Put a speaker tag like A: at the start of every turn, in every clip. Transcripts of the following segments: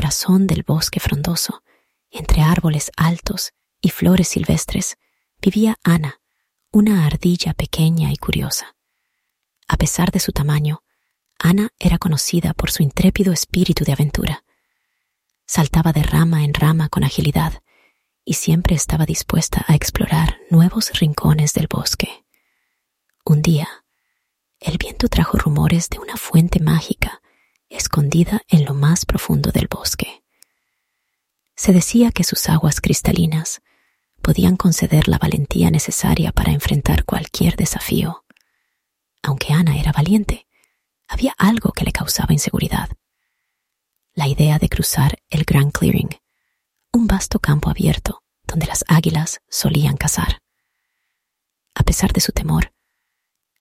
A: corazón del bosque frondoso, entre árboles altos y flores silvestres, vivía Ana, una ardilla pequeña y curiosa. A pesar de su tamaño, Ana era conocida por su intrépido espíritu de aventura. Saltaba de rama en rama con agilidad y siempre estaba dispuesta a explorar nuevos rincones del bosque. Un día, el viento trajo rumores de una fuente mágica escondida en lo más profundo del bosque. Se decía que sus aguas cristalinas podían conceder la valentía necesaria para enfrentar cualquier desafío. Aunque Ana era valiente, había algo que le causaba inseguridad. La idea de cruzar el Grand Clearing, un vasto campo abierto donde las águilas solían cazar. A pesar de su temor,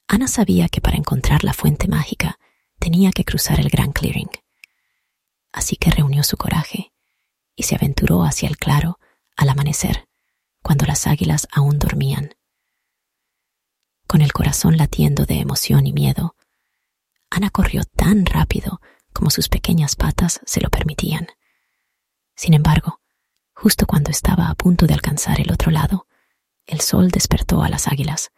A: Ana sabía que para encontrar la fuente mágica tenía que cruzar el Grand Clearing. Así que reunió su coraje y se aventuró hacia el claro al amanecer, cuando las águilas aún dormían. Con el corazón latiendo de emoción y miedo, Ana corrió tan rápido como sus pequeñas patas se lo permitían. Sin embargo, justo cuando estaba a punto de alcanzar el otro lado, el sol despertó a las águilas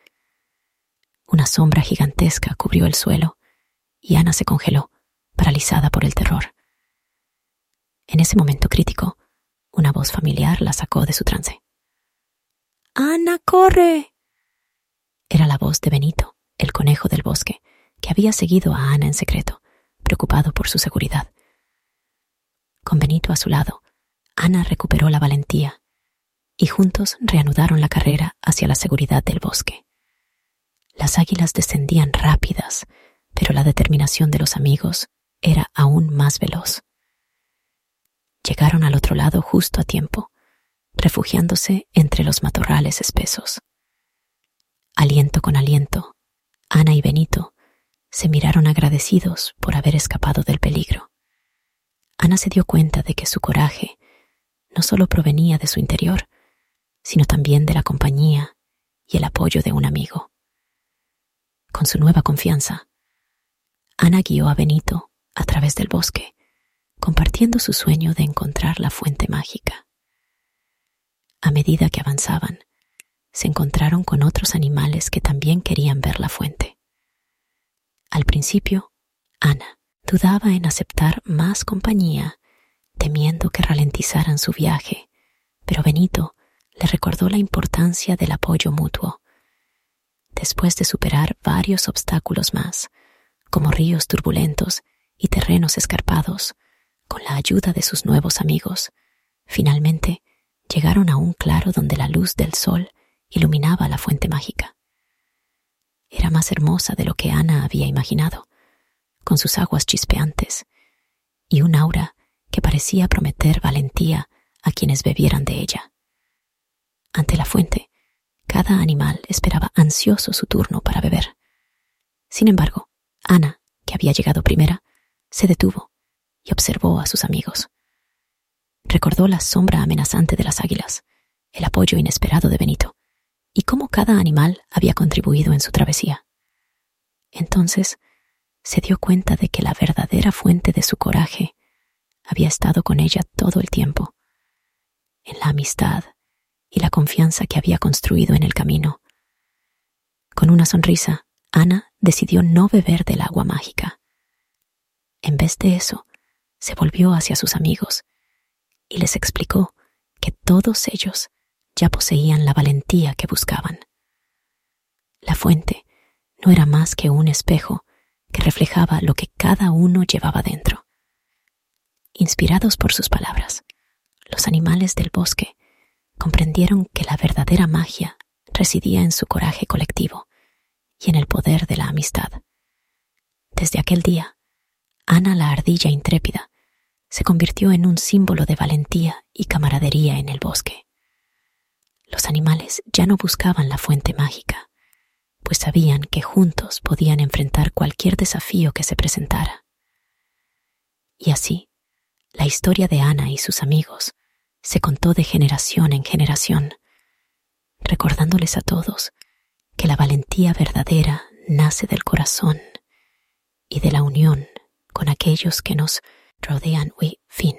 A: una sombra gigantesca cubrió el suelo y Ana se congeló, paralizada por el terror. En ese momento crítico, una voz familiar la sacó de su trance. Ana, corre. Era la voz de Benito, el conejo del bosque, que había seguido a Ana en secreto, preocupado por su seguridad. Con Benito a su lado, Ana recuperó la valentía y juntos reanudaron la carrera hacia la seguridad del bosque. Las águilas descendían rápidas, pero la determinación de los amigos era aún más veloz. Llegaron al otro lado justo a tiempo, refugiándose entre los matorrales espesos. Aliento con aliento, Ana y Benito se miraron agradecidos por haber escapado del peligro. Ana se dio cuenta de que su coraje no solo provenía de su interior, sino también de la compañía y el apoyo de un amigo con su nueva confianza. Ana guió a Benito a través del bosque, compartiendo su sueño de encontrar la fuente mágica. A medida que avanzaban, se encontraron con otros animales que también querían ver la fuente. Al principio, Ana dudaba en aceptar más compañía, temiendo que ralentizaran su viaje, pero Benito le recordó la importancia del apoyo mutuo después de superar varios obstáculos más, como ríos turbulentos y terrenos escarpados, con la ayuda de sus nuevos amigos, finalmente llegaron a un claro donde la luz del sol iluminaba la fuente mágica. Era más hermosa de lo que Ana había imaginado, con sus aguas chispeantes y un aura que parecía prometer valentía a quienes bebieran de ella. Ante la fuente, cada animal esperaba ansioso su turno para beber. Sin embargo, Ana, que había llegado primera, se detuvo y observó a sus amigos. Recordó la sombra amenazante de las águilas, el apoyo inesperado de Benito, y cómo cada animal había contribuido en su travesía. Entonces se dio cuenta de que la verdadera fuente de su coraje había estado con ella todo el tiempo, en la amistad y la confianza que había construido en el camino. Con una sonrisa, Ana decidió no beber del agua mágica. En vez de eso, se volvió hacia sus amigos y les explicó que todos ellos ya poseían la valentía que buscaban. La fuente no era más que un espejo que reflejaba lo que cada uno llevaba dentro. Inspirados por sus palabras, los animales del bosque comprendieron que la verdadera magia residía en su coraje colectivo y en el poder de la amistad. Desde aquel día, Ana la ardilla intrépida se convirtió en un símbolo de valentía y camaradería en el bosque. Los animales ya no buscaban la fuente mágica, pues sabían que juntos podían enfrentar cualquier desafío que se presentara. Y así, la historia de Ana y sus amigos se contó de generación en generación, recordándoles a todos que la valentía verdadera nace del corazón y de la unión con aquellos que nos rodean. fin.